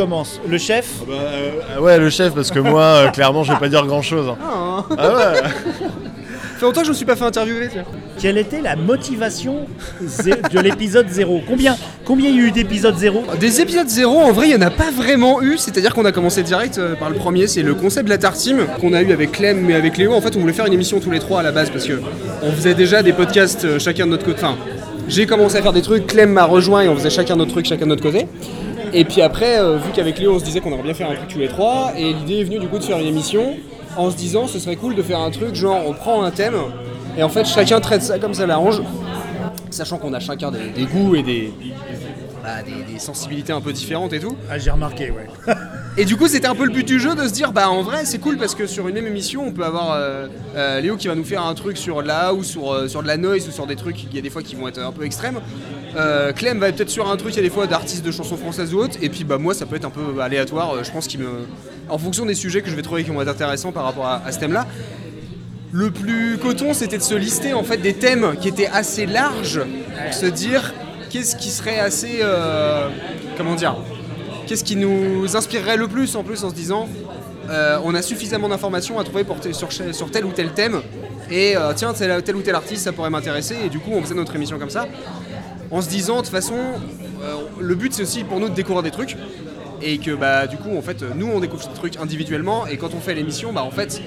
Commence Le chef bah, euh, Ouais, le chef, parce que moi, euh, clairement, je vais pas dire grand chose. Ah, Ah ouais fait longtemps que je me suis pas fait interviewer. tiens. Quelle était la motivation zé- de l'épisode 0 Combien combien il y a eu d'épisodes 0 Des épisodes 0, en vrai, il n'y en a pas vraiment eu. C'est-à-dire qu'on a commencé direct euh, par le premier, c'est le concept de la Tartime qu'on a eu avec Clem mais avec Léo. En fait, on voulait faire une émission tous les trois à la base parce que on faisait déjà des podcasts euh, chacun de notre côté. Enfin, j'ai commencé à faire des trucs, Clem m'a rejoint et on faisait chacun notre truc, chacun de notre côté. Et puis après, euh, vu qu'avec Léo, on se disait qu'on aimerait bien faire un truc tous les trois, et l'idée est venue du coup de faire une émission en se disant ce serait cool de faire un truc genre on prend un thème et en fait chacun traite ça comme ça l'arrange, sachant qu'on a chacun des, des goûts et des, bah, des- des sensibilités un peu différentes et tout. Ah, j'ai remarqué, ouais. Et du coup, c'était un peu le but du jeu de se dire, bah en vrai, c'est cool parce que sur une même émission, on peut avoir euh, euh, Léo qui va nous faire un truc sur de la house, sur, euh, sur de la noise ou sur des trucs, il y a des fois qui vont être un peu extrêmes. Euh, Clem va être peut-être sur un truc, il y a des fois d'artistes de chansons françaises ou autres. Et puis, bah moi, ça peut être un peu aléatoire, euh, je pense qu'il me. En fonction des sujets que je vais trouver qui vont être intéressants par rapport à, ce thème-là. Le plus coton, c'était de se lister en fait des thèmes qui étaient assez larges, pour se dire qu'est-ce qui serait assez. euh, comment dire Qu'est-ce qui nous inspirerait le plus en plus en se disant on a suffisamment d'informations à trouver sur, tel ou tel thème et tiens tel ou tel artiste ça pourrait m'intéresser et du coup on faisait notre émission comme ça en se disant de toute façon euh, le but c'est aussi pour nous de découvrir des trucs et que bah du coup en fait nous on découvre des trucs individuellement et quand on fait l'émission bah en fait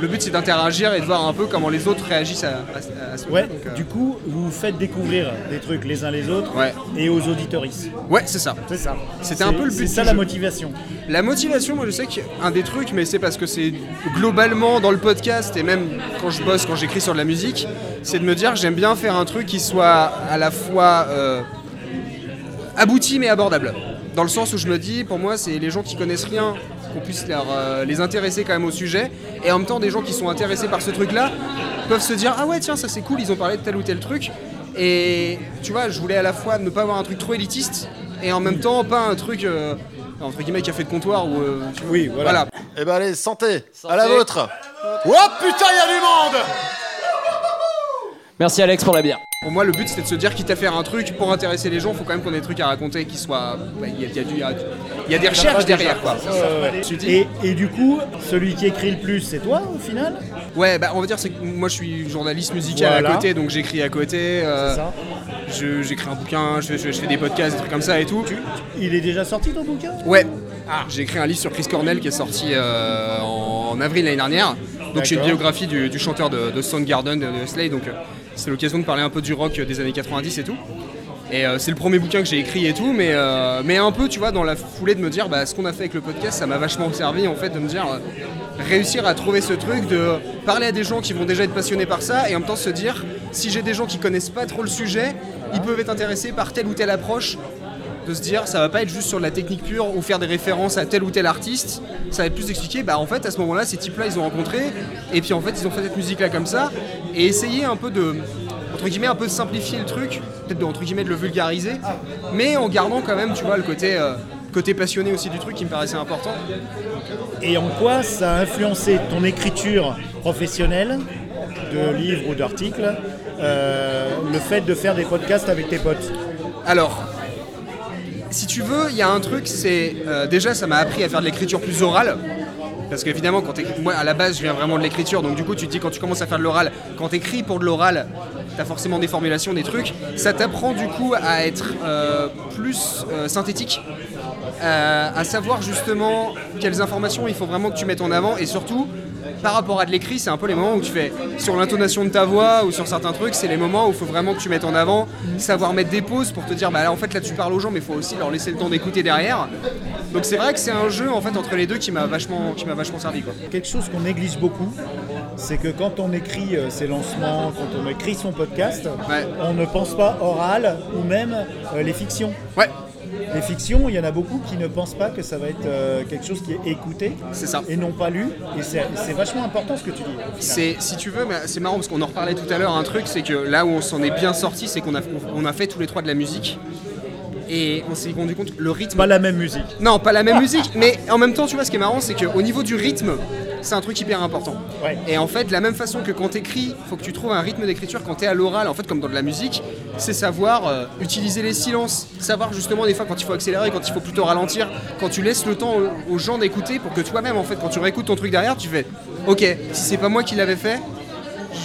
le but c'est d'interagir et de voir un peu comment les autres réagissent à, à- à ce Ouais, donc, euh, du coup, vous faites découvrir des trucs les uns les autres Ouais. et aux auditoristes. ouais c'est ça C'est ça. C'était un peu le but C'est ça la jeu. motivation. La motivation, moi je sais qu'un des trucs, mais c'est parce que c'est globalement dans le podcast et même quand je bosse, quand j'écris sur de la musique, c'est de me dire j'aime bien faire un truc qui soit à la fois euh, abouti mais abordable. Dans le sens où je me dis, pour moi, c'est les gens qui connaissent rien, qu'on puisse leur, euh, les intéresser quand même au sujet, et en même temps des gens qui sont intéressés par ce truc-là peuvent se dire ah ouais tiens ça c'est cool, ils ont parlé de tel ou tel truc, et tu vois, je voulais à la fois ne pas avoir un truc trop élitiste et en même temps pas un truc euh, entre guillemets café de comptoir ou euh, tu vois, Oui, voilà. Eh ben allez, santé, À la vôtre. Oh putain, il y a du monde. Merci Alex pour la bière. Pour moi, le but c'était de se dire quitte à faire un truc pour intéresser les gens, faut quand même qu'on ait des trucs à raconter qui soient. Il y, a- il y a du- il y a- il y a des recherches derrière quoi. Et, et du coup, celui qui écrit le plus, c'est toi au final? Ouais, bah on va dire c'est que moi je suis journaliste musical Voilà. à côté, donc j'écris à côté. euh, C'est ça je- J'écris un bouquin, je fais, je fais des podcasts, des trucs comme ça et tout. Il est déjà sorti ton bouquin? Ouais. J'ai écrit un livre sur Chris Cornell qui est sorti euh, en, en avril l'année dernière. Donc j'ai une biographie du, du chanteur de, de Soundgarden, de, de Slade. Donc euh, c'est l'occasion de parler un peu du rock des années 90 et tout. Et euh, c'est le premier bouquin que j'ai écrit et tout, mais, euh, mais un peu, tu vois, dans la foulée de me dire, bah, ce qu'on a fait avec le podcast, ça m'a vachement servi en fait de me dire, euh, réussir à trouver ce truc, de parler à des gens qui vont déjà être passionnés par ça, et en même temps se dire, si j'ai des gens qui connaissent pas trop le sujet, ils peuvent être intéressés par telle ou telle approche, de se dire ça va pas être juste sur de la technique pure ou faire des références à tel ou tel artiste, ça va être plus d'expliquer bah en fait à ce moment-là ces types-là ils ont rencontré et puis en fait ils ont fait cette musique là comme ça et essayer un peu de entre guillemets un peu de simplifier le truc, peut-être de entre guillemets de le vulgariser, mais en gardant quand même tu vois le côté euh, côté passionné aussi du truc qui me paraissait important. Et en quoi ça a influencé ton écriture professionnelle de livres ou d'articles euh, le fait de faire des podcasts avec tes potes? Alors, si tu veux, il y a un truc, c'est euh, déjà ça m'a appris à faire de l'écriture plus orale. Parce qu'évidemment, quand moi à la base je viens vraiment de l'écriture, donc du coup tu te dis quand tu commences à faire de l'oral, quand t'écris pour de l'oral, t'as forcément des formulations, des trucs, ça t'apprend du coup à être euh, plus euh, synthétique, à savoir justement quelles informations il faut vraiment que tu mettes en avant. Et surtout par rapport à de l'écrit, c'est un peu les moments où tu fais sur l'intonation de ta voix ou sur certains trucs, c'est les moments où il faut vraiment que tu mettes en avant, savoir mettre des pauses pour te dire bah là en fait là tu parles aux gens mais il faut aussi leur laisser le temps d'écouter derrière. Donc c'est vrai que c'est un jeu en fait entre les deux qui m'a vachement qui m'a vachement servi quoi. Quelque chose qu'on néglige beaucoup, c'est que quand on écrit euh, ses lancements, quand on écrit son podcast, Ouais. on ne pense pas oral ou même euh, les fictions. Ouais, Les fictions, il y en a beaucoup qui ne pensent pas que ça va être euh, quelque chose qui est écouté c'est ça. et non pas lu. Et c'est c'est vachement important ce que tu dis. C'est, si tu veux, mais c'est marrant parce qu'on en reparlait tout à l'heure, un truc, c'est que là où on s'en est bien sorti, c'est qu'on a, on a fait tous les trois de la musique. Et on s'est rendu compte, le rythme. Pas la même musique. Non, pas la même musique, mais en même temps, tu vois, ce qui est marrant, c'est qu'au niveau du rythme, c'est un truc hyper important. Ouais. Et en fait, de la même façon que quand t'écris, faut que tu trouves un rythme d'écriture quand t'es à l'oral, en fait, comme dans de la musique, c'est savoir euh, utiliser les silences, savoir justement des fois quand il faut accélérer, quand il faut plutôt ralentir, quand tu laisses le temps aux, aux gens d'écouter pour que toi-même, en fait, quand tu réécoutes ton truc derrière, tu fais Ok, si c'est pas moi qui l'avais fait,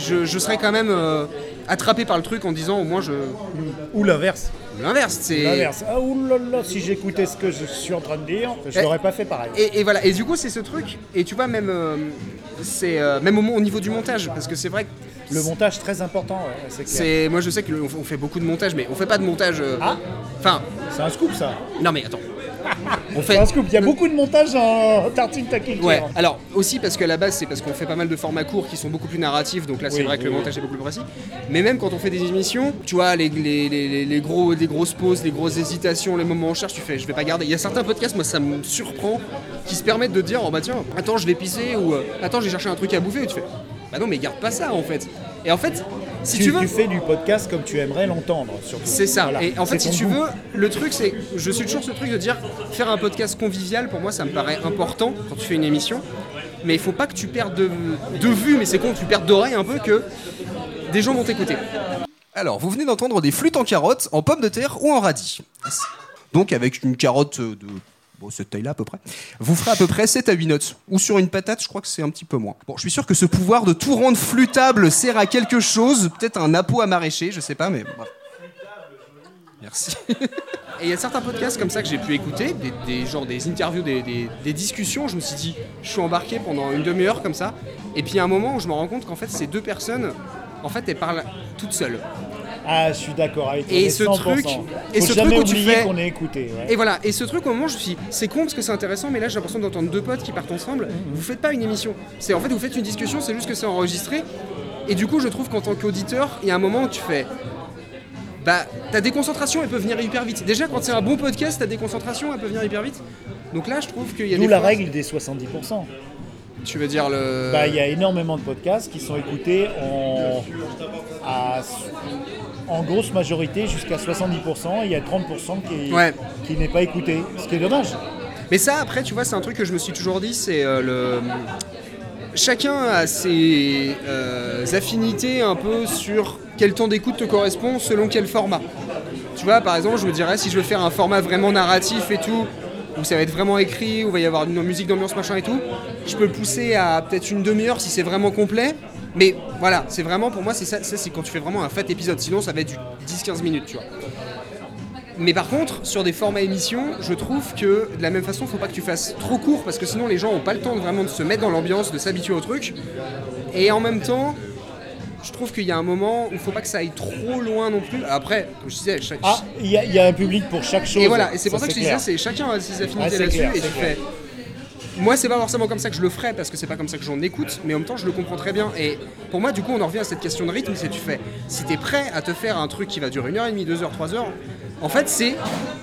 je, je serais quand même euh, attrapé par le truc en disant au moins je. Ou l'inverse. L'inverse, c'est. L'inverse. Ah oulala, si j'écoutais ce que je suis en train de dire, je Eh. l'aurais pas fait pareil. Et, et voilà, et du coup c'est ce truc, et tu vois même, euh, c'est euh, même au, au niveau du montage, parce que c'est vrai que Le montage très important, ouais, c'est clair. c'est, moi je sais qu'on on fait beaucoup de montage, mais on fait pas de montage. euh, Ah. Enfin, C'est un scoop ça. non mais attends, on fait. un scoop. Il y a beaucoup de montage en tartine ta culture. Ouais, alors aussi parce qu'à la base c'est parce qu'on fait pas mal de formats courts qui sont beaucoup plus narratifs, donc là c'est Oui, vrai que oui, le montage est beaucoup plus précis. Mais même quand on fait des émissions, tu vois, les, les, les, les- les gros, les grosses pauses, les grosses hésitations, les moments en charge, tu fais je vais pas garder. Il y a certains podcasts, moi ça me surprend, qui se permettent de dire oh bah tiens, attends je vais pisser ou euh, attends j'ai cherché un truc à bouffer et tu fais bah non mais garde pas ça en fait. Et en fait, si tu, tu, veux. tu fais du podcast comme tu aimerais l'entendre. C'est ça. Voilà. Et en fait, si tu goût. veux, le truc, c'est. Je suis toujours ce truc de dire faire un podcast convivial, pour moi, ça me paraît important quand tu fais une émission. Mais il faut pas que tu perdes de, de vue, mais c'est con, tu perdes d'oreille un peu que des gens vont t'écouter. Alors, vous venez d'entendre des flûtes en carotte, en pommes de terre ou en radis. Donc, avec une carotte de bon, cette taille-là à peu près, vous ferez à peu près 7 à 8 notes. Ou sur une patate, je crois que c'est un petit peu moins. Bon, je suis sûr que ce pouvoir de tout rendre flûtable sert à quelque chose, peut-être un appôt à maraîcher, je sais pas, mais bref. Merci. Et il y a certains podcasts comme ça que j'ai pu écouter, des, genre des interviews, des, des- discussions. Je me suis dit, je suis embarqué pendant une demi-heure comme ça. Et puis a un moment où je me rends compte qu'en fait, ces deux personnes, en fait, elles parlent toutes seules. Ah, je suis d'accord avec toi. Et ce 100%. truc- et Faut ce truc où tu oublier fais- qu'on est écouté. ouais. Et voilà, et ce truc au moment je me suis dit, c'est con parce que c'est intéressant, mais là j'ai l'impression d'entendre deux potes qui partent ensemble. Vous faites pas une émission. C'est en fait vous faites une discussion, c'est juste que c'est enregistré. Et du coup je trouve qu'en tant qu'auditeur, il y a un moment où tu fais. Bah ta déconcentration elle peut venir hyper vite. Déjà quand c'est un bon podcast, ta déconcentration elle peut venir hyper vite. Donc là je trouve qu'il y a D'où la règle des 70%. Tu veux dire le. Bah, il y a énormément de podcasts qui sont écoutés en, à- en grosse majorité jusqu'à 70%. et Il y a 30% qui, Ouais. qui n'est pas écouté, ce qui est dommage. Mais ça, après, tu vois, c'est un truc que je me suis toujours dit, c'est euh, le. Chacun a ses euh, affinités un peu sur quel temps d'écoute te correspond selon quel format. Tu vois, par exemple, je me dirais, si je veux faire un format vraiment narratif et tout, où ça va être vraiment écrit, où il va y avoir une musique d'ambiance, machin et tout, je peux le pousser à peut-être une demi-heure si c'est vraiment complet. Mais voilà, c'est vraiment, pour moi, c'est ça, ça, c'est quand tu fais vraiment un fat épisode. Sinon, ça va être du 10-15 minutes, tu vois. Mais par contre, sur des formats émissions, je trouve que de la même façon, faut pas que tu fasses trop court parce que sinon les gens ont pas le temps de vraiment de se mettre dans l'ambiance, de s'habituer au truc. Et en même temps, je trouve qu'il y a un moment où il faut pas que ça aille trop loin non plus. Après, comme je disais, chaque... Ah, il y, a- il y a un public pour chaque chose. et voilà, et c'est pour ça, que je disais, c'est chacun a ses affinités là-dessus et tu fais. Moi, c'est pas forcément comme ça que je le ferais parce que c'est pas comme ça que j'en écoute, mais en même temps, je le comprends très bien. Et pour moi, du coup, on en revient à cette question de rythme c'est tu fais. Si t'es prêt à te faire un truc qui va durer une heure et demie, deux heures, trois heures, en fait, c'est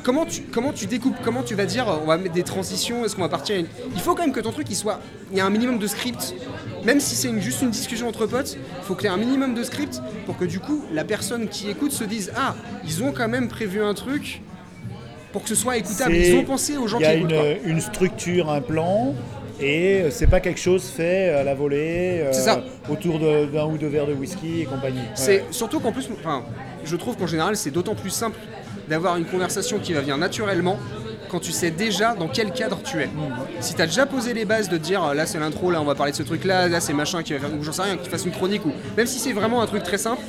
comment tu, comment tu découpes, comment tu vas dire, on va mettre des transitions, est-ce qu'on va partir à une... Il faut quand même que ton truc, il soit. Il y a un minimum de script. Même si c'est juste une discussion entre potes, il faut qu'il y ait un minimum de script pour que du coup, la personne qui écoute se dise Ah, ils ont quand même prévu un truc pour que ce soit écoutable. Ils ont pensé aux gens Il y qui a écoutent. une, structure, un plan, et euh, c'est pas quelque chose fait à la volée, euh, ça. autour de- d'un ou deux verres de whisky et compagnie. Ouais. C'est surtout qu'en plus, enfin, je trouve qu'en général, c'est d'autant plus simple d'avoir une conversation qui va venir naturellement quand tu sais déjà dans quel cadre tu es. Si tu as déjà posé les bases de dire euh, là c'est l'intro, là on va parler de ce truc là, là c'est machin qui va faire, ou j'en sais rien, qu'il fasse une chronique, ou même si c'est vraiment un truc très simple,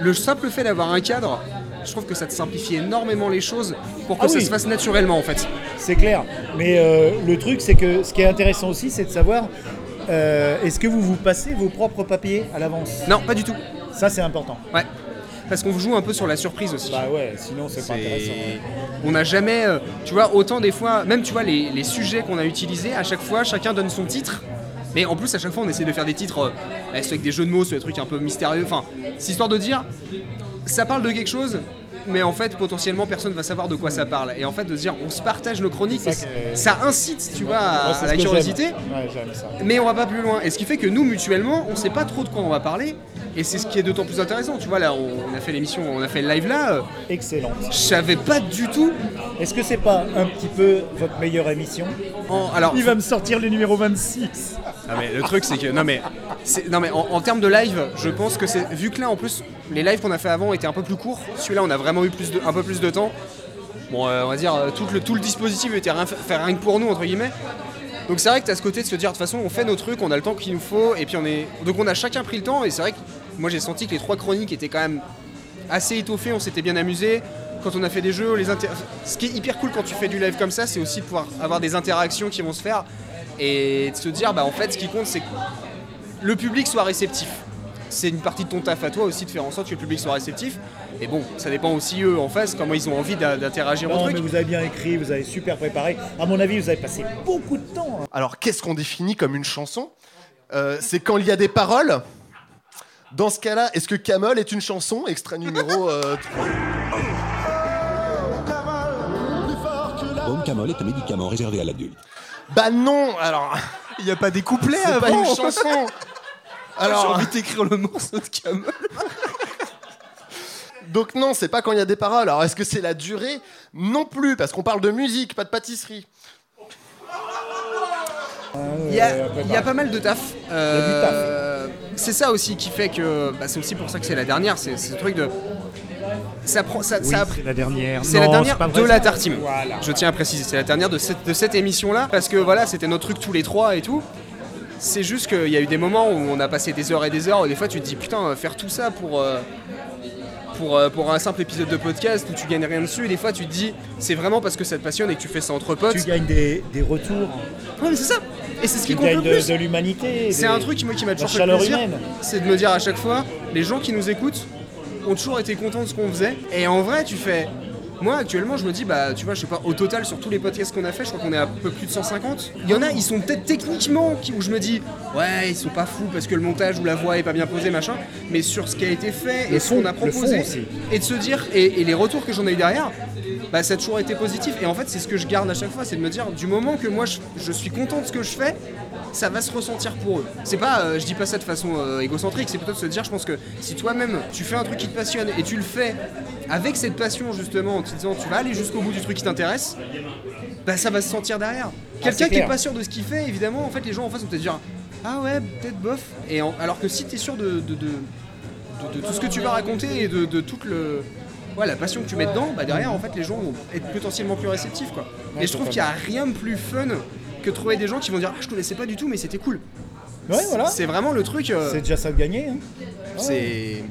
le simple fait d'avoir un cadre, je trouve que ça te simplifie énormément les choses pour que Ah ça oui. se fasse naturellement en fait. C'est clair. Mais euh, le truc, c'est que ce qui est intéressant aussi, c'est de savoir euh, est-ce que vous vous passez vos propres papiers à l'avance? Non, pas du tout. Ça, c'est important. Ouais. Parce qu'on joue un peu sur la surprise aussi. Bah ouais, sinon, c'est pas intéressant. On n'a jamais, euh, tu vois, autant des fois, même tu vois, les, les sujets qu'on a utilisés, à chaque fois, chacun donne son titre. Mais en plus, à chaque fois, on essaie de faire des titres, euh, soit avec des jeux de mots, soit des trucs un peu mystérieux. Enfin, c'est histoire de dire, ça parle de quelque chose, mais en fait, potentiellement, personne va savoir de quoi ça parle. Et en fait, de se dire, on se partage nos chroniques, ça que- ça incite, tu vois, à, Ouais, la curiosité. Ouais, ça. Mais on va pas plus loin. Et ce qui fait que nous, mutuellement, on sait pas trop de quoi on va parler. Et c'est ce qui est d'autant plus intéressant. Tu vois, là, on on a fait l'émission, on a fait le live là. euh, Excellente. Je savais pas du tout. Est-ce que c'est pas un petit peu votre meilleure émission En, alors, Il va me sortir le numéro 26. Non mais le truc c'est que non mais non mais en, en termes de live, je pense que c'est vu que là en plus les lives qu'on a fait avant étaient un peu plus courts. Celui-là on a vraiment eu plus de, un peu plus de temps. Bon euh, on va dire euh, tout le tout le dispositif était rien, fait rien que pour nous entre guillemets. Donc c'est vrai que tu as ce côté de se dire de toute façon on fait nos trucs, on a le temps qu'il nous faut et puis on est donc on a chacun pris le temps et c'est vrai que moi j'ai senti que les trois chroniques étaient quand même assez étoffées, on s'était bien amusé. Quand on a fait des jeux, les inter- ce qui est hyper cool quand tu fais du live comme ça, c'est aussi de pouvoir avoir des interactions qui vont se faire et de se dire bah en fait ce qui compte c'est que le public soit réceptif. C'est une partie de ton taf à toi aussi de faire en sorte que le public soit réceptif. Et bon, ça dépend aussi eux en face, comment ils ont envie d'interagir au Non, truc. mais vous avez bien écrit, vous avez super préparé. À mon avis, vous avez passé beaucoup de temps. hein. Alors, qu'est-ce qu'on définit comme une chanson? Euh, C'est quand il y a des paroles. Dans ce cas-là, est-ce que Camel est une chanson Extrait numéro euh, 3. Baume Camol est un médicament réservé à l'adulte. Bah non Alors, Il n'y a pas des couplets c'est avant pas une chanson J'ai Alors, envie d'écrire le morceau de Camel. donc non, c'est pas quand il y a des paroles. Alors, est-ce que c'est la durée? Non plus, parce qu'on parle de musique, pas de pâtisserie. Il y, a, il y a pas mal de taf. y a Euh, c'est ça aussi qui fait que. bah, c'est aussi pour ça que c'est la dernière. C'est ce truc de. Ça prend. Ça, Oui, ça a- c'est la dernière. C'est la Non, dernière c'est pas de la Tartime. Voilà. Je tiens à préciser, c'est la dernière de cette, de cette émission-là, parce que voilà, c'était notre truc tous les trois et tout. C'est juste qu'il y a eu des moments où on a passé des heures et des heures, où des fois tu te dis putain, faire tout ça pour, euh, pour, euh, pour un simple épisode de podcast où tu gagnes rien dessus, et des fois tu te dis c'est vraiment parce que ça te passionne et que tu fais ça entre potes. Tu gagnes des, des retours, Ouais, mais c'est ça! Et c'est ce qui tu compte le gagnes de, plus! de l'humanité. C'est des- un truc qui, moi, qui m'a toujours fait plaisir, c'est de me dire à chaque fois, les gens qui nous écoutent ont toujours été contents de ce qu'on faisait. Et en vrai, tu fais. Moi, actuellement, je me dis, bah, tu vois, je sais pas, au total, sur tous les podcasts qu'on a fait, je crois qu'on est à peu plus de 150. Il y en a, ils sont peut-être techniquement qui- où je me dis, ouais, ils sont pas fous parce que le montage ou la voix est pas bien posée, machin. Mais sur ce qui a été fait Le et ce qu'on a proposé, et de se dire, et, et les retours que j'en ai eu derrière, bah, ça a toujours été positif. Et en fait, c'est ce que je garde à chaque fois, c'est de me dire, du moment que moi, je, je suis content de ce que je fais, ça va se ressentir pour eux. C'est pas, euh, je dis pas ça de façon euh, égocentrique, c'est plutôt de se dire, je pense que si toi-même tu fais un truc qui te passionne et tu le fais avec cette passion justement, en te disant tu vas aller jusqu'au bout du truc qui t'intéresse, bah ça va se sentir derrière. Quelqu'un c'est qui est pas sûr de ce qu'il fait, évidemment, en fait les gens en face vont peut-être dire ah ouais peut-être bof. Et en- alors que si t'es sûr de, de, de- de- de tout ce que tu vas raconter et de, de toute le ouais, la passion que tu mets dedans, bah derrière en fait les gens vont être potentiellement plus réceptifs quoi. et je trouve qu'il y a rien de plus fun que de trouver des gens qui vont dire ah je connaissais pas du tout mais c'était cool. Ouais, voilà. C'est vraiment le truc. euh, C'est déjà ça de gagner. hein. c'est.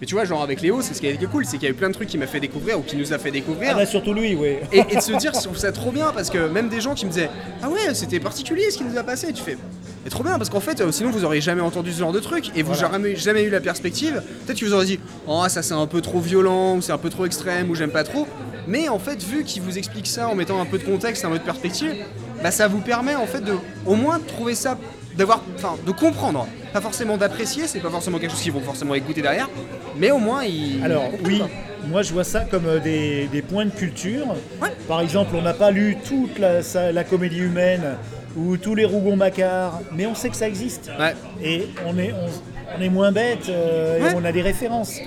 Mais tu vois, genre avec Léo, c'est ce qui est cool, c'est qu'il y a eu plein de trucs qui m'a fait découvrir ou qui nous a fait Ah découvrir. bah surtout lui, oui. et, et de se dire, je trouve ça trop bien parce que même des gens qui me disaient Ah ouais, c'était particulier ce qui nous a passé. Tu fais Et trop bien parce qu'en fait, euh, sinon vous auriez jamais entendu ce genre de truc et vous Voilà. n'aurez jamais, jamais eu la perspective. Peut-être que vous auriez dit Oh, ça c'est un peu trop violent ou c'est un peu trop extrême ou j'aime pas trop. Mais en fait, vu qu'il vous explique ça en mettant un peu de contexte, un peu de perspective, bah ça vous permet en fait de au moins de trouver ça d'avoir enfin de comprendre pas forcément d'apprécier c'est pas forcément quelque chose qu'ils vont forcément écouter derrière mais au moins ils Alors ils oui, moi je vois ça comme euh, des, des points de culture. Ouais. Par exemple, on n'a pas lu toute la comédie humaine ou tous les Rougon-Macquart, mais on sait que ça existe. ouais Et on est, on, on est moins bête euh, Ouais. et on a des références.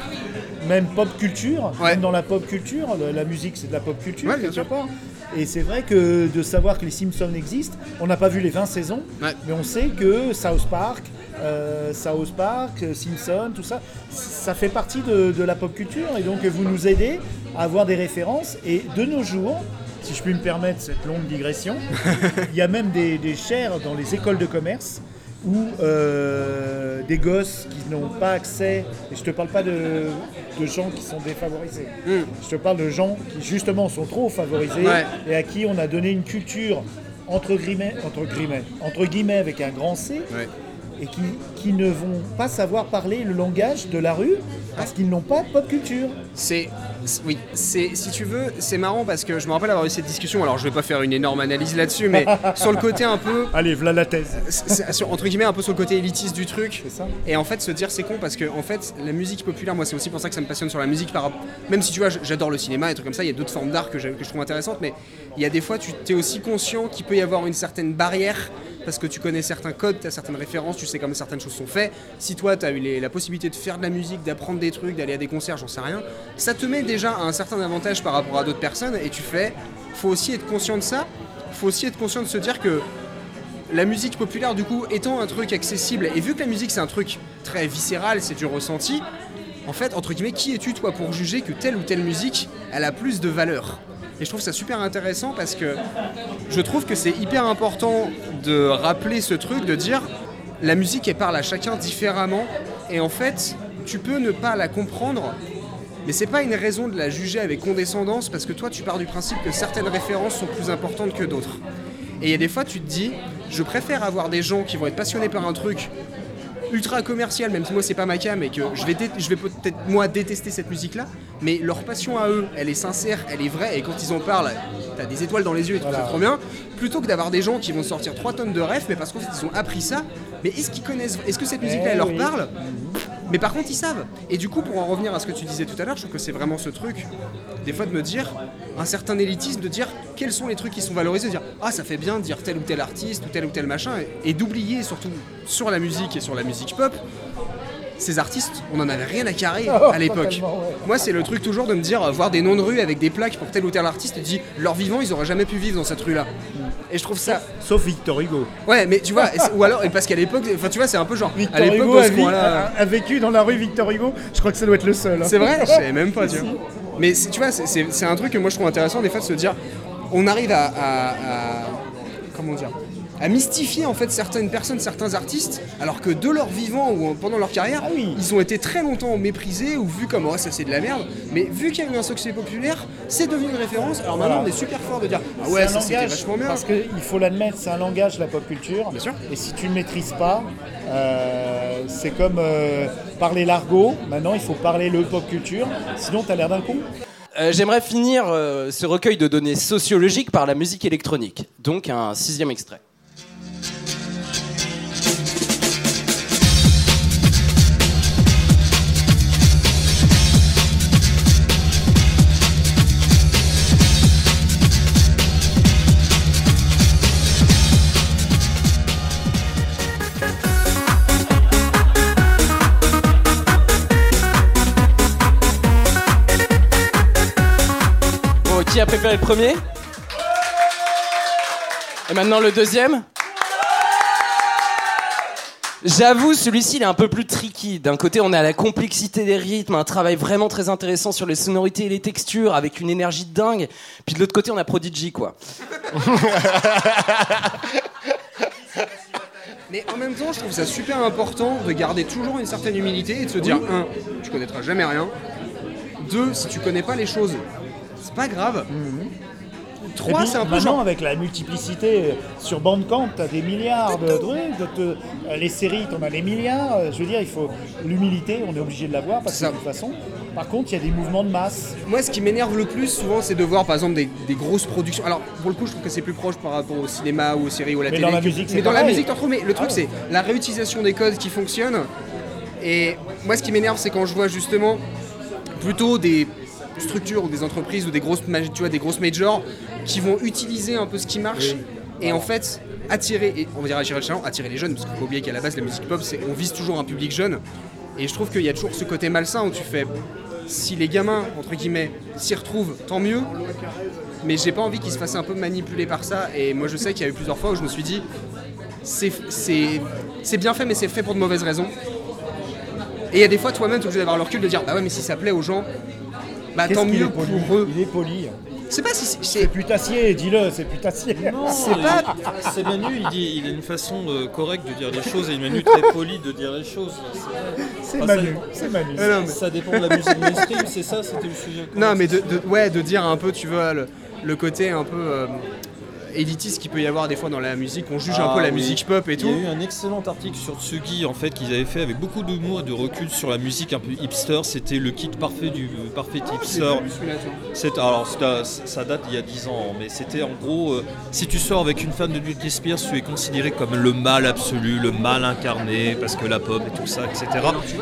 Même pop culture, Ouais. même dans la pop culture, la musique c'est de la pop culture bien sûr. part. Et c'est vrai que de savoir que les Simpsons existent, on n'a pas vu les 20 saisons, mais on sait que South Park, euh, South Park, Simpson, tout ça, ça fait partie de, de la pop culture et donc vous nous aidez à avoir des références. Et de nos jours, si je puis me permettre cette longue digression, il y a même des, des chaires dans les écoles de commerce où euh, des gosses qui n'ont pas accès, et je te parle pas de, de gens qui sont défavorisés, Mm. je te parle de gens qui justement sont trop favorisés Ouais. et à qui on a donné une culture entre guillemets, entre guillemets, entre guillemets avec un grand C, Ouais. Et qui, qui ne vont pas savoir parler le langage de la rue parce qu'ils n'ont pas de pop culture. C'est. Oui, c'est si tu veux, c'est marrant parce que je me rappelle avoir eu cette discussion. Alors, je vais pas faire une énorme analyse là-dessus, mais sur le côté un peu, Allez, voilà la thèse. sur- entre guillemets, un peu sur le côté élitiste du truc. C'est ça. Et en fait, se dire c'est con parce que en fait, la musique populaire, moi, c'est aussi pour ça que ça me passionne sur la musique. Par, rapport- même si tu vois, j'adore le cinéma et trucs comme ça, il y a d'autres formes d'art que, que je trouve intéressantes, mais il y a des fois, tu es aussi conscient qu'il peut y avoir une certaine barrière parce que tu connais certains codes, tu as certaines références, tu sais comment certaines choses sont faites. Si toi, tu as eu la possibilité de faire de la musique, d'apprendre des trucs, d'aller à des concerts, j'en sais rien, ça te met déjà un certain avantage par rapport à d'autres personnes et tu fais, faut aussi être conscient de ça. Faut aussi être conscient de se dire que la musique populaire, du coup, étant un truc accessible, et vu que la musique c'est un truc très viscéral, c'est du ressenti, en fait, entre guillemets, qui es-tu toi pour juger que telle ou telle musique, elle a plus de valeur? Et je trouve ça super intéressant parce que je trouve que c'est hyper important de rappeler ce truc, de dire la musique elle parle à chacun différemment, et en fait, tu peux ne pas la comprendre, mais c'est pas une raison de la juger avec condescendance parce que toi tu pars du principe que certaines références sont plus importantes que d'autres. Et il y a des fois tu te dis, je préfère avoir des gens qui vont être passionnés par un truc ultra commercial, même si moi c'est pas ma cam et que je vais, dé- je vais peut-être moi détester cette musique là, mais leur passion à eux, elle est sincère, elle est vraie et quand ils en parlent, t'as des étoiles dans les yeux et tout Voilà. c'est trop bien, plutôt que d'avoir des gens qui vont sortir 3 tonnes de rêves, mais parce qu'en fait ils ont appris ça, mais est-ce qu'ils connaissent, est-ce que cette musique là Eh elle leur parle? Mais par contre, ils savent. Et du coup, pour en revenir à ce que tu disais tout à l'heure, je trouve que c'est vraiment ce truc, des fois de me dire, un certain élitisme, de dire quels sont les trucs qui sont valorisés, de dire ah ça fait bien de dire tel ou tel artiste ou tel ou tel machin, et, et d'oublier surtout sur la musique et sur la musique pop, ces artistes, on en avait rien à carrer Oh, à l'époque. ouais. Moi, c'est le truc toujours de me dire, euh, voir des noms de rue avec des plaques pour tel ou tel artiste, et dit leur vivant, ils auraient jamais pu vivre dans cette rue-là. Et je trouve ça. Sauf Victor Hugo. Ouais, mais tu vois, ou alors, et parce qu'à l'époque, enfin tu vois, c'est un peu genre. Victor à l'époque, Hugo a, vi- a- a vécu dans la rue Victor Hugo. Je crois que ça doit être le seul. hein. C'est vrai Je savais même pas, tu vois. Mais tu vois, c'est- un truc que moi je trouve intéressant des fois de se dire, on arrive à, à- à- comment dire, à mystifier en fait certaines personnes, certains artistes, alors que de leur vivant ou en- pendant leur carrière, Ah oui. ils ont été très longtemps méprisés ou vus comme oh ça c'est de la merde. Mais vu qu'il y a eu un succès populaire, c'est devenu une référence. Alors maintenant Voilà. on est super fort de dire ah C'est ouais ça c'était vachement bien. Parce qu'il faut l'admettre, c'est un langage, la pop culture. Bien sûr. Et si tu ne le maîtrises pas, euh, c'est comme euh, parler l'argot. Maintenant, il faut parler le pop culture. Sinon, tu as l'air d'un con. Euh, J'aimerais finir euh, ce recueil de données sociologiques par la musique électronique. Donc un sixième extrait. Préféré le premier Et maintenant le deuxième J'avoue, celui-ci il est un peu plus tricky. D'un côté, on a la complexité des rythmes, un travail vraiment très intéressant sur les sonorités et les textures, avec une énergie de dingue. Puis de l'autre côté, on a Prodigy, quoi. Mais en même temps, je trouve ça super important de garder toujours une certaine humilité et de se dire un, tu connaîtras jamais rien. Deux, si tu connais pas les choses, c'est pas grave. Trois, puis, c'est un peu genre. avec la multiplicité euh, sur Bandcamp, tu as des milliards de trucs. de te- euh, les séries, tu en as des milliards. Euh, Je veux dire, il faut l'humilité, on est obligé de l'avoir parce que de toute façon. Par contre, il y a des mouvements de masse. Moi, ce qui m'énerve le plus souvent, c'est de voir par exemple des, des grosses productions. Alors, pour le coup, je trouve que c'est plus proche par rapport au cinéma ou aux séries ou à la Mais télé. dans la que- musique, c'est Mais dans la musique, t'en trouves. Mais le truc, Ah c'est la réutilisation des codes qui fonctionnent. Et moi, ce qui m'énerve, c'est quand je vois justement plutôt des structures ou des entreprises ou des grosses, tu vois, des grosses majors qui vont utiliser un peu ce qui marche et en fait attirer, et on va dire attirer le talent, attirer les jeunes, parce qu'il faut oublier qu'à la base la musique pop, c'est on vise toujours un public jeune. Et je trouve qu'il y a toujours ce côté malsain où tu fais, si les gamins entre guillemets s'y retrouvent, tant mieux. Mais j'ai pas envie qu'ils se fassent un peu manipuler par ça. Et moi je sais qu'il y a eu plusieurs fois où je me suis dit, c'est c'est- c'est bien fait, mais c'est fait pour de mauvaises raisons. Et il y a des fois, toi-même, tu es obligé d'avoir le recul de dire Bah ouais, mais si ça plaît aux gens, bah tant mieux est poli pour eux. Il est poli. C'est pas si c'est- putassier, dis-le, c'est putassier. Non, C'est pas- C'est Manu, il, dit, il a une façon euh, correcte de dire les choses et une Manu très polie de dire les choses. C'est- Manu, ça- c'est Manu. Ah non, mais- Ça dépend de la musique mainstream, c'est ça C'était le sujet Non, mais de, de- ouais, de dire un peu, tu vois, le, le côté un peu. euh, élitiste qu'il peut y avoir des fois dans la musique, on juge un Ah peu la oui. musique pop et Il y tout. a eu un excellent article sur Tsugi en fait qu'ils avaient fait avec beaucoup d'humour et de recul sur la musique un peu hipster. C'était le kit parfait du parfait hipster. C'est alors c'est- ça date il y a 10 ans, mais c'était en gros euh, si tu sors avec une fan de Britney Spears, tu es considéré comme le mal absolu, le mal incarné parce que la pop et tout ça, etc.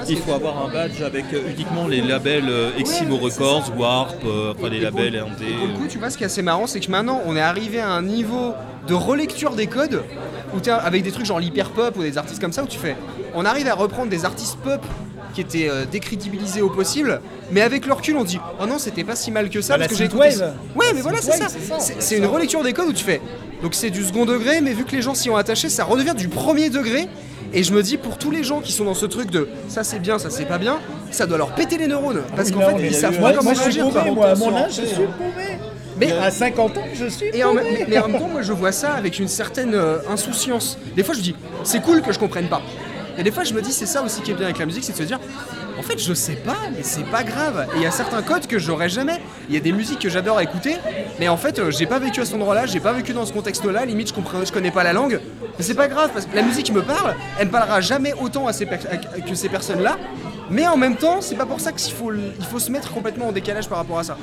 Il faut avoir un badge avec euh, uniquement les labels euh, Eximo Records, Warp, euh, enfin les labels indés. Pour le coup, tu vois, ce qui est assez marrant, c'est que maintenant, on est arrivé à un niveau de relecture des codes, où t'es avec des trucs genre l'hyper pop ou des artistes comme ça, où tu fais. On arrive à reprendre des artistes pop qui étaient euh, décrédibilisés au possible, mais avec le recul, on dit Oh non, c'était pas si mal que ça, Bah, parce que j'ai écouté. Ouais, mais voilà, c'est ça. c'est une relecture des codes où tu fais. Donc c'est du second degré, mais vu que les gens s'y ont attachés, ça redevient du premier degré. Et je me dis, pour tous les gens qui sont dans ce truc de ça c'est bien, ça c'est pas bien, ça doit leur péter les neurones. Parce qu'en fait, ils savent pas comment moi, à mon âge, je suis paumé. Mais À 50 ans, je suis Et en, mais en même temps, moi je vois ça avec une certaine euh, insouciance. Des fois je dis, c'est cool que je comprenne pas. Et des fois je me dis, c'est ça aussi qui est bien avec la musique, c'est de se dire, en fait je sais pas, mais c'est pas grave. Et il y a certains codes que j'aurais jamais. Il y a des musiques que j'adore écouter, mais en fait euh, j'ai pas vécu à cet endroit-là, j'ai pas vécu dans ce contexte-là, limite je, comprends, je connais pas la langue. Mais c'est pas grave, parce que la musique me parle, elle me parlera jamais autant à ces que ces personnes-là. Mais en même temps, c'est pas pour ça qu'il faut, il faut se mettre complètement en décalage par rapport à ça.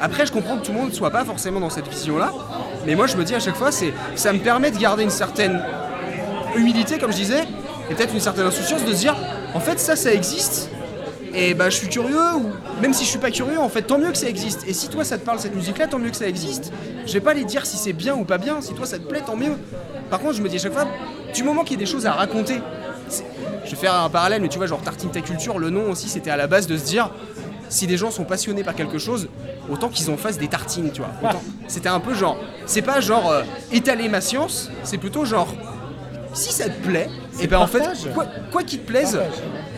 Après, je comprends que tout le monde soit pas forcément dans cette vision-là, mais moi je me dis à chaque fois, c'est, ça me permet de garder une certaine humilité, comme je disais, et peut-être une certaine insouciance de se dire, en fait, ça, ça existe, et bah je suis curieux, ou même si je suis pas curieux, en fait, tant mieux que ça existe. Et si toi ça te parle cette musique-là, tant mieux que ça existe. Je vais pas les dire si c'est bien ou pas bien, si toi ça te plaît, tant mieux. Par contre, je me dis à chaque fois, du moment qu'il y a des choses à raconter, je vais faire un parallèle, mais tu vois, genre Tartine ta culture, le nom aussi, c'était à la base de se dire, si des gens sont passionnés par quelque chose, autant qu'ils en fassent des tartines, tu vois. C'était un peu genre, c'est pas genre euh, étaler ma science, c'est plutôt genre, si ça te plaît, et ben en fait, quoi qu'il te plaise,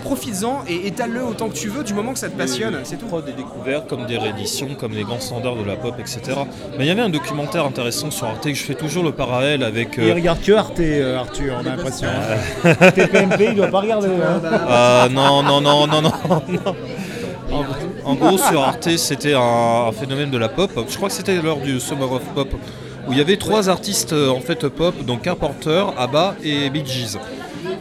profites-en et étale-le autant que tu veux, du moment que ça te passionne, c'est tout. Des découvertes comme des rééditions, comme les grands standards de la pop, etc. Mais il y avait un documentaire intéressant sur Arte que je fais toujours le parallèle avec. Il euh, regarde que Arte, euh, Arthur, on a l'impression. hein. TPMP, il doit pas regarder. hein. Ah non, non, non, non, non, non. En, en gros, sur Arte, c'était un, un phénomène de la pop. Je crois que c'était lors du Summer of Pop, où il y avait trois artistes en fait pop, donc Carpenter, ABBA et Bee Gees,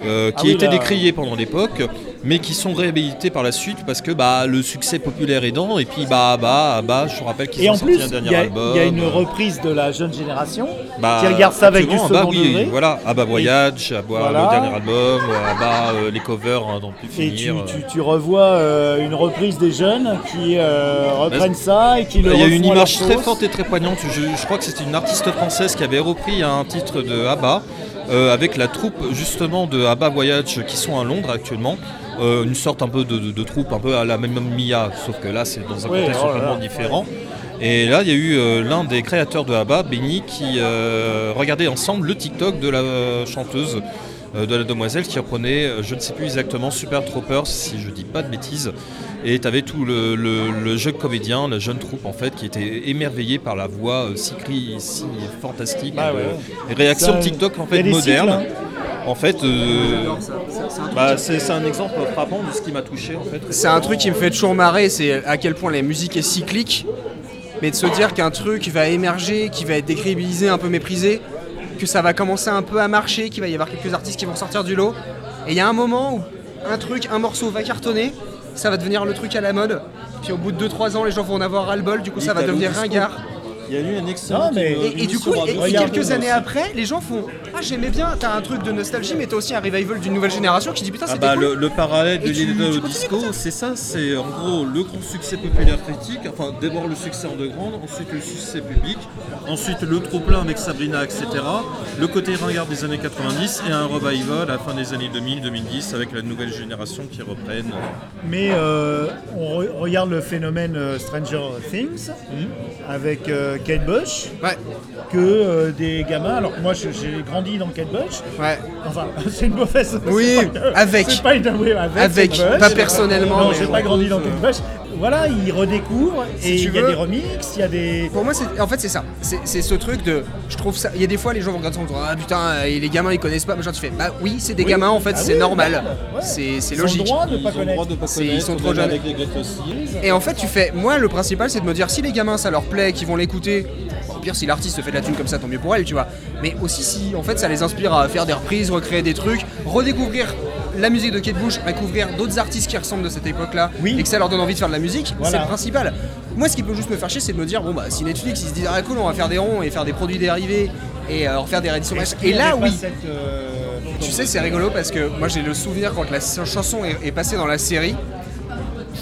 euh, qui Ah oui, étaient décriés pendant l'époque, mais qui sont réhabilités par la suite parce que bah, le succès populaire aidant, et puis bah ABBA, ABBA, je vous rappelle qu'ils Et ont sorti un dernier y, a- album. il y a une reprise de la jeune génération Bah, qui regarde ça avec du actuellement, second ABBA, oui, degré. Voilà, ABBA Voyage, ABBA Voilà. le dernier album, ABBA euh, les covers, hein, donc plus Et tu, finir. euh. tu- tu revois euh, une reprise des jeunes qui euh, reprennent ça et qui le Il y a une image très forte et très poignante. Je, je crois que c'était une artiste française qui avait repris un titre de ABBA euh, avec la troupe justement de ABBA Voyage qui sont à Londres actuellement. Euh, une sorte un peu de, de- de troupe un peu à la même Mia, sauf que là c'est dans un contexte oh complètement différent. Et là, il y a eu euh, l'un des créateurs de ABBA, Benny, qui regardait ensemble le TikTok de la chanteuse, de la demoiselle, qui reprenait, euh, je ne sais plus exactement, Super Troopers, si je dis pas de bêtises. Et tu avais tout le, le- le jeune comédien, la jeune troupe en fait, qui était émerveillé par la voix euh, si, cri- si fantastique, Bah ouais. et réaction Ça, TikTok en fait moderne. hein. En fait, euh, bah, c'est c'est un exemple frappant de ce qui m'a touché en fait. C'est un truc qui me fait toujours marrer, c'est à quel point la musique est cyclique. Mais de se dire qu'un truc va émerger, qui va être décrédibilisé, un peu méprisé, que ça va commencer un peu à marcher, qu'il va y avoir quelques artistes qui vont sortir du lot. Et il y a un moment où un truc, un morceau va cartonner, ça va devenir le truc à la mode. Puis au bout de 2-3 ans, les gens vont en avoir ras-le-bol, du coup ça va devenir ringard. Il y a eu un excellent. Non, mais- euh, Et, et du coup, et- et quelques années après, les gens font Ah, j'aimais bien, t'as un truc de nostalgie, mais t'as aussi un revival d'une nouvelle génération qui dit Putain, Ah c'était bah, cool. le, le parallèle de l'île disco, c'est ça, c'est en gros le grand succès populaire critique, enfin d'abord le succès underground, ensuite le succès public, ensuite le trop-plein avec Sabrina, etc. Le côté ringard des années 90 et un revival à la fin des années 2000-2010 avec la nouvelle génération qui reprennent. Mais euh, on re- regarde le phénomène euh, Stranger Things avec euh, Kate Bush Ouais, que euh, des gamins. Alors que moi je- j'ai grandi dans Kate Bush. ouais. Enfin, c'est une mauvaise. Oui, pas avec. Pas une oui, avec. Avec, Kate Bush. pas personnellement, Non, j'ai pas grandi dans Kate Bush. Voilà, ils redécouvrent et il y a veux. des remixes, il y a des. Pour moi, c'est en fait c'est ça. C'est ce truc de, je trouve ça. Il y a des fois les gens vont regarder ça en disant ah putain et les gamins ils connaissent pas. Mais genre tu fais bah oui c'est des Oui. gamins en fait Ah c'est oui, normal. ouais. C'est c'est Ils ont le logique. droit de pas ont le droit connaître. de pas C'est- ils connaître, sont trop jeunes. Avec les. Et en fait tu fais moi le principal c'est de me dire si les gamins ça leur plaît, qu'ils vont l'écouter. pire, si l'artiste fait de la thune comme ça, tant mieux pour elle, tu vois. Mais aussi si en fait ça les inspire à faire des reprises, recréer des trucs, redécouvrir la musique de Kate Bush, découvrir d'autres artistes qui ressemblent de cette époque-là, Oui. et que ça leur donne envie de faire de la musique, Voilà. c'est le principal. Moi, ce qui peut juste me faire chier, c'est de me dire, bon bah si Netflix ils se disent, ah cool, on va faire des ronds et faire des produits dérivés et euh, refaire des rééditions, et y là, oui. cette, euh, Tu sais, c'est rigolo parce que moi j'ai le souvenir quand la chanson est, est passée dans la série.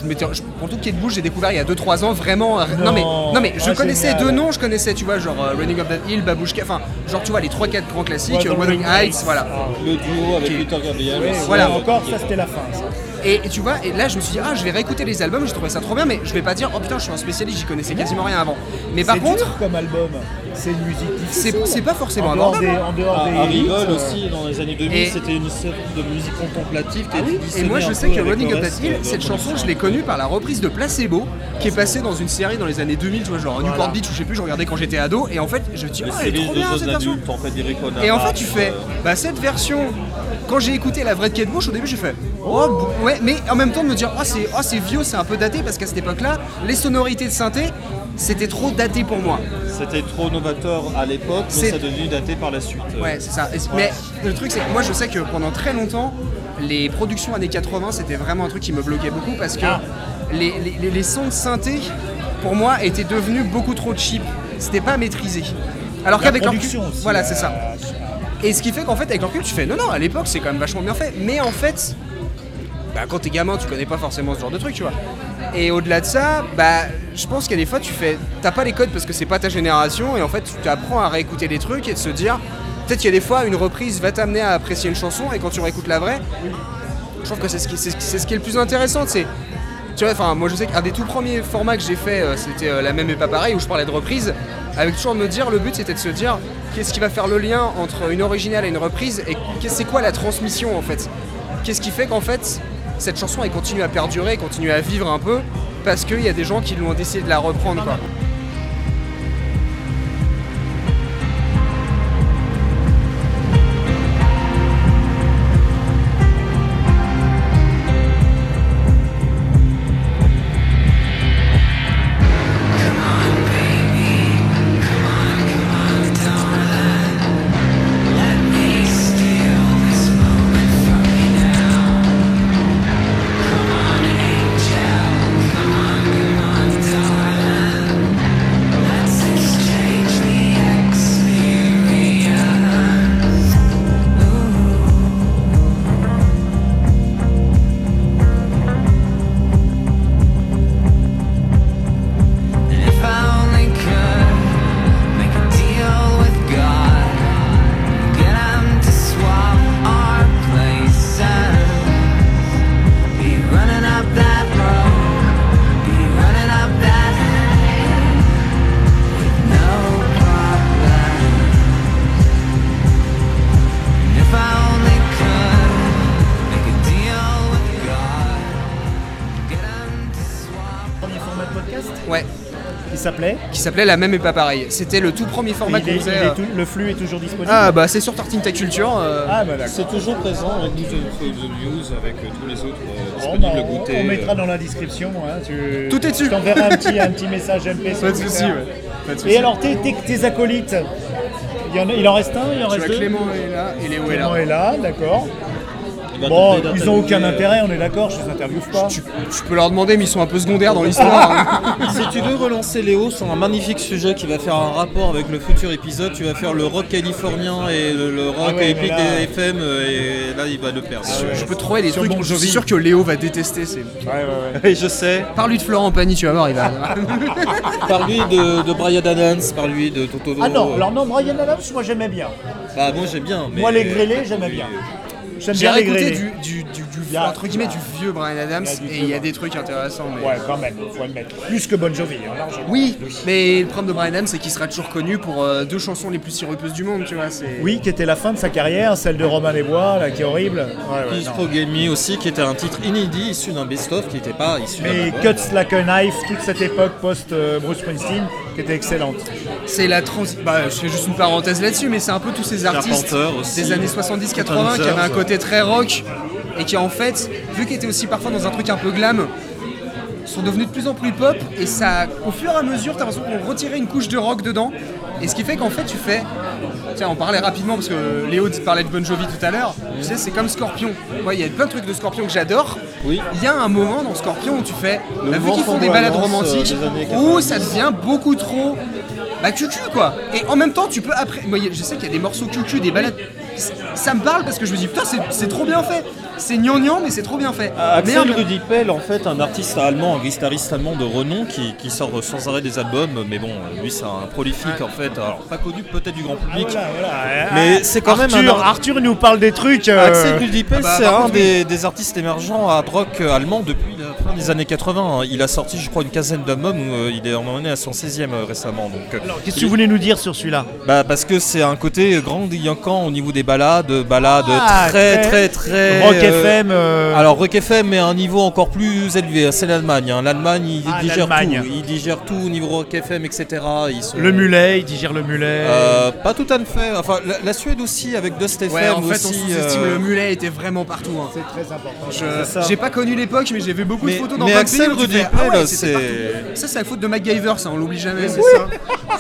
Je m'étais- je- pour tout Kate Bush, j'ai découvert il y a 2-3 ans vraiment. Non, mais, non mais je Ah, connaissais génial. deux noms, je connaissais, tu vois, genre euh, Running Up That Hill, Babushka, enfin, genre tu vois les 3-4 grands classiques, euh, Wuthering le Heights, voilà. Le duo avec. Peter Gabriel. Voilà. encore, ça c'était la fin. ça. Et, et tu vois, et là je me suis dit, ah, je vais réécouter les albums, j'ai trouvé ça trop bien, mais je vais pas dire, oh putain, je suis un spécialiste, j'y connaissais quasiment rien avant. Mais par C'est contre, dur comme album, c'est une musique c'est difficile. c'est pas forcément en dehors des, en dehors À, des hits, euh, aussi, dans les années 2000, Et- c'était une sorte de musique contemplative qui Ah oui, et moi je sais que Running Up That Hill, cette chanson, je l'ai connue par la reprise de Placebo, qui est passée dans une série dans les années 2000, tu vois, genre Newport Beach ou je sais plus, je regardais quand j'étais ado, et en fait je me dis, oh, elle est trop bien cette version. Et en fait tu fais, bah cette version, quand j'ai écouté la vraie de Kate Bush, au début j'ai fait, oh ouais, mais en même temps de me dire, oh c'est oh, c'est vieux, c'est un peu daté, parce qu'à cette époque-là, les sonorités de synthé, c'était trop daté pour moi. C'était trop novateur à l'époque, mais C'est- ça devenu daté par la suite. Ouais, c'est ça. Et Mais le truc, c'est que moi, je sais que pendant très longtemps, les productions années 80, c'était vraiment un truc qui me bloquait beaucoup parce que Ah. les, les- les- les sons de synthé, pour moi, étaient devenus beaucoup trop cheap. C'était pas maîtrisé. Alors qu'avec le recul- production aussi, voilà, euh, c'est ça. Et ce qui fait qu'en fait, avec le recul, tu fais non, non, à l'époque, c'est quand même vachement bien fait. Mais en fait, bah, quand t'es gamin, tu connais pas forcément ce genre de truc, tu vois. Et au-delà de ça, bah, je pense qu'il y a des fois, tu fais, t'as pas les codes parce que c'est pas ta génération, et en fait, tu apprends à réécouter les trucs et de se dire, peut-être qu'il y a des fois, une reprise va t'amener à apprécier une chanson, et quand tu réécoutes la vraie, je trouve que c'est ce qui, est le plus intéressant, c'est tu vois, enfin, moi je sais qu'un des tout premiers formats que j'ai fait, euh, c'était euh, la même et pas pareil, où je parlais de reprise, avec toujours de me dire, le but c'était de se dire, qu'est-ce qui va faire le lien entre une originale et une reprise, et c'est quoi la transmission en fait? Qu'est-ce qui fait qu'en fait, cette chanson elle continue à perdurer, continue à vivre un peu, parce qu'il y a des gens qui l'ont décidé de la reprendre. S'appelait. La même et pas pareil. C'était le tout premier format qu'on faisait. il est euh, tout- le flux est toujours disponible. Ah bah c'est sur Tartine Ta Culture. euh, Ah, bah d'accord. C'est toujours présent avec the News, avec euh, tous les autres euh, Bon, disponibles bah, à on, goûter. on mettra euh. dans la description. hein, tu- Tout est dessus. Je t'enverrai un petit, un petit message MP. sur Pas de Twitter. soucis, ouais. Pas de soucis. Et alors, tes, tes- tes acolytes il, y en a- il en reste un Il en Tu reste vois, deux Clément est là et Léo est Clément là. est là, d'accord. Va Bon, ils ont aucun intérêt, on est d'accord, je les interviewe pas. Tu, tu peux leur demander, mais ils sont un peu secondaires dans l'histoire. hein. euh, Si tu veux relancer Léo sur un magnifique sujet qui va faire un rapport avec le futur épisode, tu vas faire le rock californien et le, le rock Ah ouais, épique mais là- des FM euh, et là il va le perdre. ouais. Je peux te trouver des Sur trucs, Bon je suis Jovi. sûr que Léo va détester. C'est... Ouais, ouais, ouais. Et je sais, Parle-lui de Florent Pagny, tu vas voir, il va. par lui de, de Brian Adams, par lui de Toto. Ah non, euh, alors non, Brian Adams, moi j'aimais bien. Bah moi j'aime bien. Mais... Moi, les grêlés, j'aimais bien. J'aime J'ai bien réécouté du, du, du- Il y a- entre guillemets, du vieux Brian Adams Il et il y a des trucs intéressants. Mais... Ouais, quand même, faut admettre. Plus que Bon Jovi, hein, largement. Oui, mais le problème de Brian Adams, c'est qu'il sera toujours connu pour euh, deux chansons les plus sirupeuses du monde, tu vois. Oui, qui était la fin de sa carrière, celle de Romain Les Bois, là, qui est horrible. Ouais, ouais, aussi, qui était un titre inédit issu d'un best-of qui n'était pas issu d'un Mais. Cuts Like a Knife, toute cette époque post-Bruce Springsteen, qui était excellente. C'est la transi... Bah, je fais juste une parenthèse là-dessus, mais c'est un peu tous ces artistes aussi. des années 70-80 qui avaient un côté très rock et qui en fait, vu qu'ils étaient aussi parfois dans un truc un peu glam, sont devenus de plus en plus pop et ça, au fur et à mesure, t'as l'impression qu'on retirait une couche de rock dedans. Et ce qui fait qu'en fait, tu fais. Tiens, on parlait rapidement parce que Léo parlait de Bon Jovi tout à l'heure. Tu sais, c'est comme Scorpion. Il y a plein de trucs de Scorpion que j'adore. Oui. Il y a un moment dans Scorpion où tu fais. Bah, vu qu'ils font des balades romantiques, euh, années où 90. ça devient beaucoup trop. Bah, cucu quoi. Et en même temps, tu peux après. Moi, je sais qu'il y a des morceaux cucu, des balades. Ça me parle parce que je me dis, putain, c'est trop bien fait. C'est gnangnan, mais c'est trop bien fait. En Axel même- Rudipel, en fait, un artiste allemand, un guitariste allemand de renom qui, qui sort sans arrêt des albums, mais bon, lui c'est un prolifique en fait, alors pas connu peut-être du grand public, Voilà, voilà. mais c'est quand même Arthur, un. Arthur nous parle des trucs. euh, Axel Rudipel, Ah bah, c'est un des, des artistes émergents hard rock euh, allemand depuis fin des années 80. hein. Il a sorti, je crois, une quinzaine d'albums où euh, il est emmené à son 16e euh, récemment. Donc, euh, Qu'est-ce que vous voulez nous dire sur celui-là? Bah, parce que c'est un côté grand au niveau des balades, balades Ah, très, très très, très. Rock euh, FM. euh, Alors Rock FM mais à un niveau encore plus élevé, c'est l'Allemagne. hein. L'Allemagne il Ah, digère l'Allemagne. tout, il digère tout au niveau Rock FM etc. Ils sont- le mulet, il digère le mulet. Euh, pas tout à fait. Enfin la, la Suède aussi avec Dust FM Ouais, en fait, aussi. euh, le mulet était vraiment partout. hein. C'est très important. Je-. J'ai pas connu l'époque, mais j'ai vu beaucoup Mais- de photos dans mais plein de Axel pays où tu fais, Rudipel, ah ouais, c'était c'est- partout. Ça, c'est la faute de MacGyver, ça, on l'oublie jamais. Bah,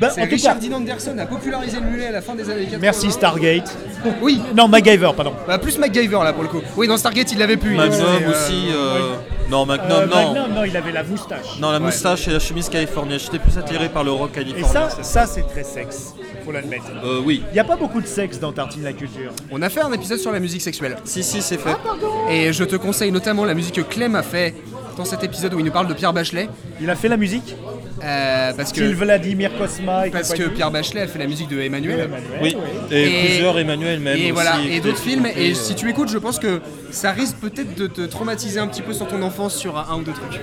C'est en tout Richard cas, Dean Anderson a popularisé le mulet à la fin des années 80. merci Stargate. Oui, Non, MacGyver, pardon. bah, plus MacGyver là pour le coup. Oui, dans Stargate, il l'avait pu. il Magnum était, euh, aussi. euh, Non Magnum Euh, non. Magnum, non, il avait la moustache. Non la moustache et la chemise californienne. J'étais plus attiré par le rock Et californien. ça, ça c'est très sexe, faut l'admettre. Euh, oui. Il n'y a pas beaucoup de sexe dans Tartine la culture. On a fait un épisode sur la musique sexuelle. Si si c'est fait. Et je te conseille notamment la musique que Clem a fait dans cet épisode où il nous parle de Pierre Bachelet. Il a fait la musique? Euh, parce Style que, Vladimir Cosma et parce que. Pierre Bachelet a fait la musique de Emmanuel. Oui. Et, Et- plusieurs Emmanuel même. Et aussi, voilà, et d'autres films. Et euh, si tu écoutes, je pense que ça risque peut-être de te traumatiser un petit peu sur ton enfance sur un, ou deux trucs.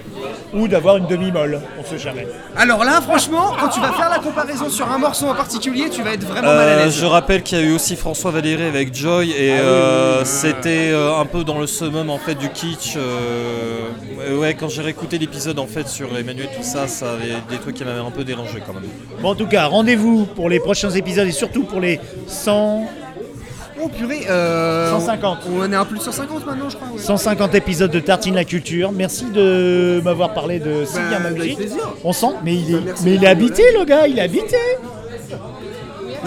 Ou d'avoir une demi-molle, on sait jamais. Alors là, franchement, quand tu vas faire la comparaison sur un morceau en particulier, tu vas être vraiment mal à Euh, l'aise. je rappelle qu'il y a eu aussi François Valéry avec Joy et Ah oui, euh, oui, oui. c'était euh, un peu dans le summum en fait du kitsch. Euh, ouais, quand j'ai réécouté l'épisode en fait sur Emmanuel tout ça, ça avait des trucs qui m'avaient un peu dérangé quand même. Bon, en tout cas, rendez-vous pour les prochains épisodes et surtout pour les 100, Oh purée, euh, 150. On, on est à plus de 150 maintenant, je crois. ouais. 150 épisodes de Tartine la culture. Merci de m'avoir parlé de si bien avec magique. plaisir. On sent, mais il est, Merci mais il est habité, le gars, il est habité.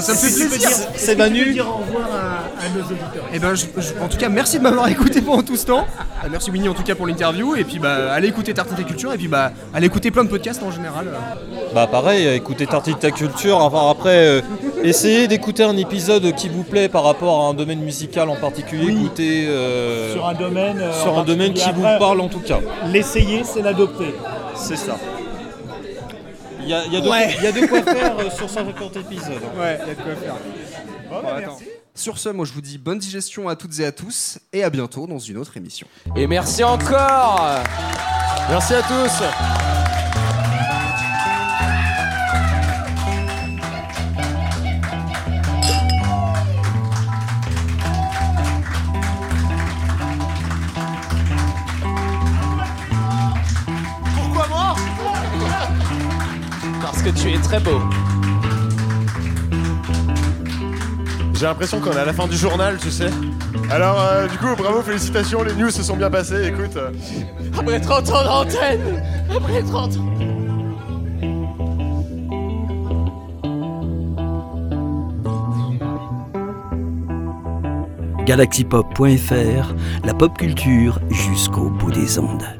Mais ça me fait plaisir. dire- C'est Manu. dire au revoir à, à nos auditeurs. Et ben, je- je- en tout cas, merci de m'avoir écouté pendant tout ce temps. Euh, merci Winnie en tout cas pour l'interview. Et puis, bah, allez écouter Tartine et Culture. Et puis, bah, allez écouter plein de podcasts en général. Bah pareil, euh, écoutez Tartine ta culture. Enfin après, euh, essayez d'écouter un épisode qui vous plaît par rapport à un domaine musical en particulier. Oui. Écoutez euh, Sur un domaine. euh, sur en un domaine qui particulier. vous Après, parle en tout cas. L'essayer, c'est l'adopter. C'est ça. Il y a, y a Ouais. y a de quoi faire euh, sur 150 épisodes. Ouais, il y a de quoi faire. Sur ce, moi je vous dis bonne digestion à toutes et à tous et à bientôt dans une autre émission. Et merci encore Merci à tous. Que tu es très beau. J'ai l'impression qu'on est à la fin du journal, tu sais. Alors, euh, du coup, bravo, félicitations, les news se sont bien passées. Écoute, euh, Après 30 ans d'antenne Après 30 ans galaxypop.fr, la pop culture jusqu'au bout des ondes.